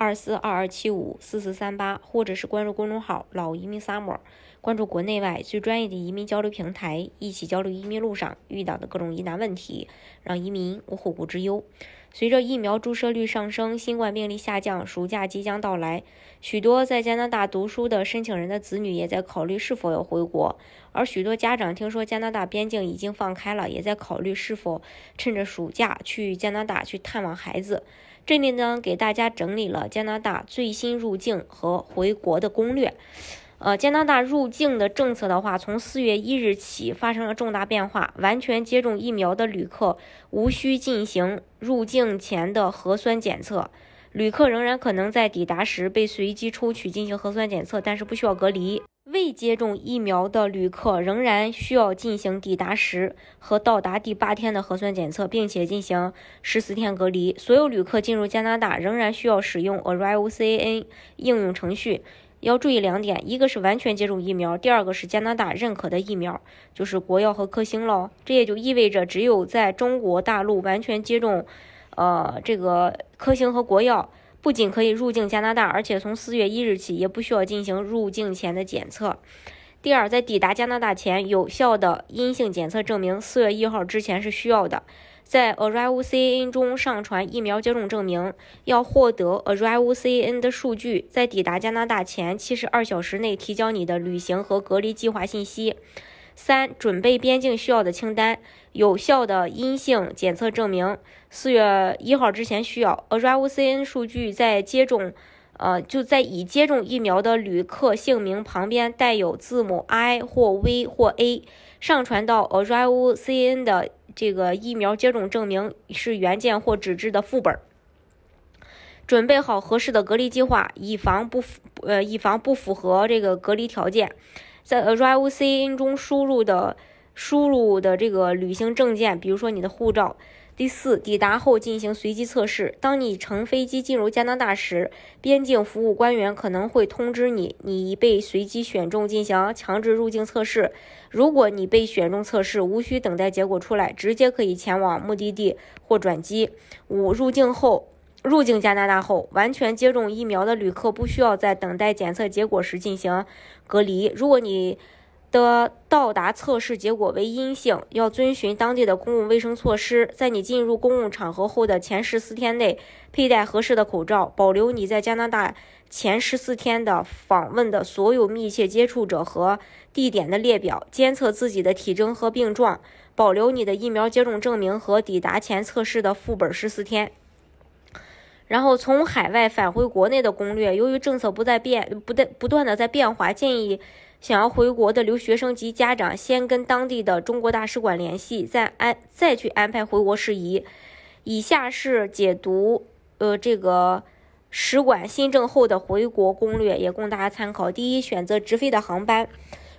二四二二七五四四三八，或者是关注公众号“老移民 Summer”，关注国内外最专业的移民交流平台，一起交流移民路上遇到的各种疑难问题，让移民无后顾之忧。随着疫苗注射率上升，新冠病例下降，暑假即将到来，许多在加拿大读书的申请人的子女也在考虑是否要回国。而许多家长听说加拿大边境已经放开了，也在考虑是否趁着暑假去加拿大去探望孩子。这里呢，给大家整理了加拿大最新入境和回国的攻略。呃，加拿大入境的政策的话，从四月一日起发生了重大变化。完全接种疫苗的旅客无需进行入境前的核酸检测，旅客仍然可能在抵达时被随机抽取进行核酸检测，但是不需要隔离。未接种疫苗的旅客仍然需要进行抵达时和到达第八天的核酸检测，并且进行十四天隔离。所有旅客进入加拿大仍然需要使用 Arrival CAN 应用程序。要注意两点，一个是完全接种疫苗，第二个是加拿大认可的疫苗，就是国药和科兴喽。这也就意味着，只有在中国大陆完全接种，呃，这个科兴和国药，不仅可以入境加拿大，而且从四月一日起也不需要进行入境前的检测。第二，在抵达加拿大前，有效的阴性检测证明，四月一号之前是需要的。在 Arrival CN 中上传疫苗接种证明，要获得 Arrival CN 的数据，在抵达加拿大前七十二小时内提交你的旅行和隔离计划信息。三、准备边境需要的清单，有效的阴性检测证明，四月一号之前需要 ARRIVAL C N 数据，在接种，呃，就在已接种疫苗的旅客姓名旁边带有字母 I 或 V 或 A，上传到 ARRIVAL C N 的。这个疫苗接种证明是原件或纸质的副本。准备好合适的隔离计划，以防不符呃以防不符合这个隔离条件。在 Arrival CN 中输入的输入的这个旅行证件，比如说你的护照。第四，抵达后进行随机测试。当你乘飞机进入加拿大时，边境服务官员可能会通知你，你已被随机选中进行强制入境测试。如果你被选中测试，无需等待结果出来，直接可以前往目的地或转机。五，入境后，入境加拿大后，完全接种疫苗的旅客不需要在等待检测结果时进行隔离。如果你的到达测试结果为阴性，要遵循当地的公共卫生措施。在你进入公共场合后的前十四天内，佩戴合适的口罩，保留你在加拿大前十四天的访问的所有密切接触者和地点的列表，监测自己的体征和病状，保留你的疫苗接种证明和抵达前测试的副本十四天。然后从海外返回国内的攻略，由于政策不再变，不断不断的在变化，建议。想要回国的留学生及家长，先跟当地的中国大使馆联系，再安再去安排回国事宜。以下是解读呃这个使馆新政后的回国攻略，也供大家参考。第一，选择直飞的航班。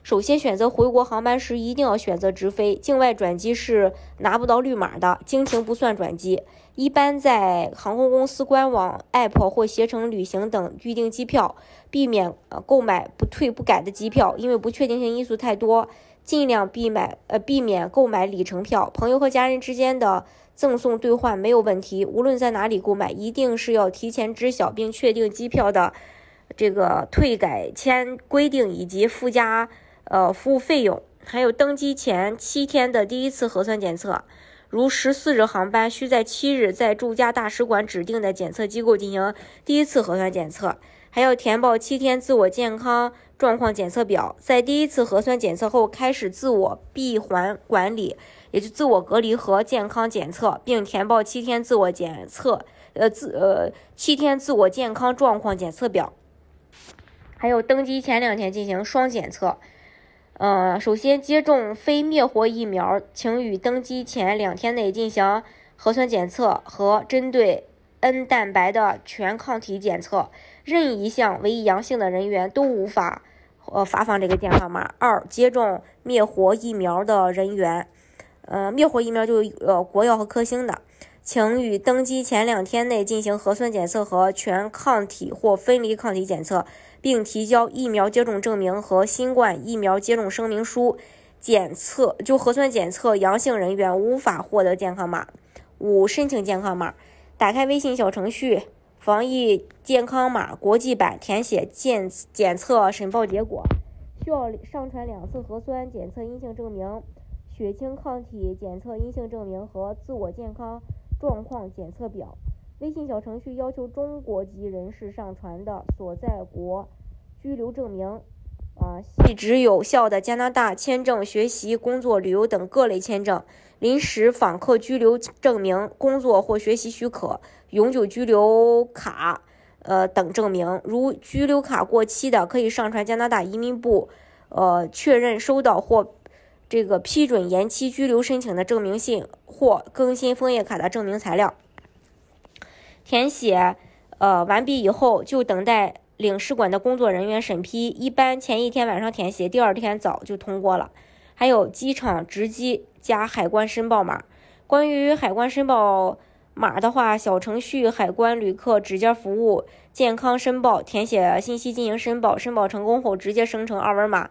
首先选择回国航班时，一定要选择直飞，境外转机是拿不到绿码的，经停不算转机。一般在航空公司官网、App 或携程旅行等预订机票，避免购买不退不改的机票，因为不确定性因素太多，尽量避买呃避免购买里程票。朋友和家人之间的赠送兑换没有问题，无论在哪里购买，一定是要提前知晓并确定机票的这个退改签规定以及附加呃服务费用，还有登机前七天的第一次核酸检测。如十四日航班，需在七日在驻加大使馆指定的检测机构进行第一次核酸检测，还要填报七天自我健康状况检测表。在第一次核酸检测后，开始自我闭环管理，也就自我隔离和健康检测，并填报七天自我检测，呃自呃七天自我健康状况检测表。还有登机前两天进行双检测。呃，首先接种非灭活疫苗，请于登机前两天内进行核酸检测和针对 N 蛋白的全抗体检测，任意一项为阳性的人员都无法呃发放这个电话码。二，接种灭活疫苗的人员，呃，灭活疫苗就呃国药和科兴的，请于登机前两天内进行核酸检测和全抗体或分离抗体检测，并提交疫苗接种证明和新冠疫苗接种声明书。检测就核酸检测阳性人员无法获得健康码。五、申请健康码，打开微信小程序“防疫健康码国际版”，填写检检测申报结果，需要上传两次核酸检测阴性证明、血清抗体检测阴性证明和自我健康状况检测表。微信小程序要求中国籍人士上传的所在国居留证明。啊，系指有效的加拿大签证、学习、工作、旅游等各类签证、临时访客居留证明、工作或学习许可、永久居留卡，呃等证明。如居留卡过期的，可以上传加拿大移民部，呃确认收到或这个批准延期居留申请的证明信或更新枫叶卡的证明材料。填写呃完毕以后，就等待。领事馆的工作人员审批，一般前一天晚上填写，第二天早就通过了。还有机场值机加海关申报码。关于海关申报码的话，小程序海关旅客指尖服务健康申报，填写信息进行申报，申报成功后直接生成二维码，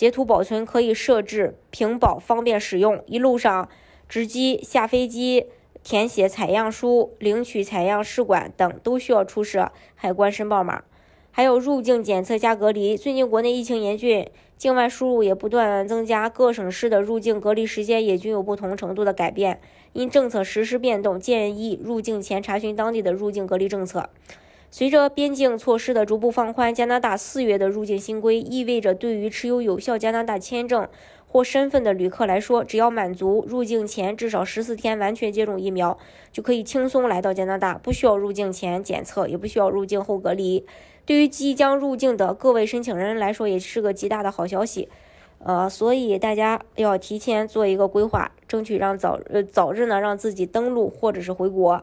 截图保存，可以设置屏保方便使用。一路上值机、下飞机填写采样书、领取采样试管等都需要出示海关申报码。还有入境检测加隔离。最近国内疫情严峻，境外输入也不断增加，各省市的入境隔离时间也均有不同程度的改变。因政策实施变动，建议入境前查询当地的入境隔离政策。随着边境措施的逐步放宽，加拿大四月的入境新规意味着，对于持有有效加拿大签证或身份的旅客来说，只要满足入境前至少十四天完全接种疫苗，就可以轻松来到加拿大，不需要入境前检测，也不需要入境后隔离。对于即将入境的各位申请人来说，也是个极大的好消息，呃，所以大家要提前做一个规划，争取让早呃早日呢让自己登陆或者是回国。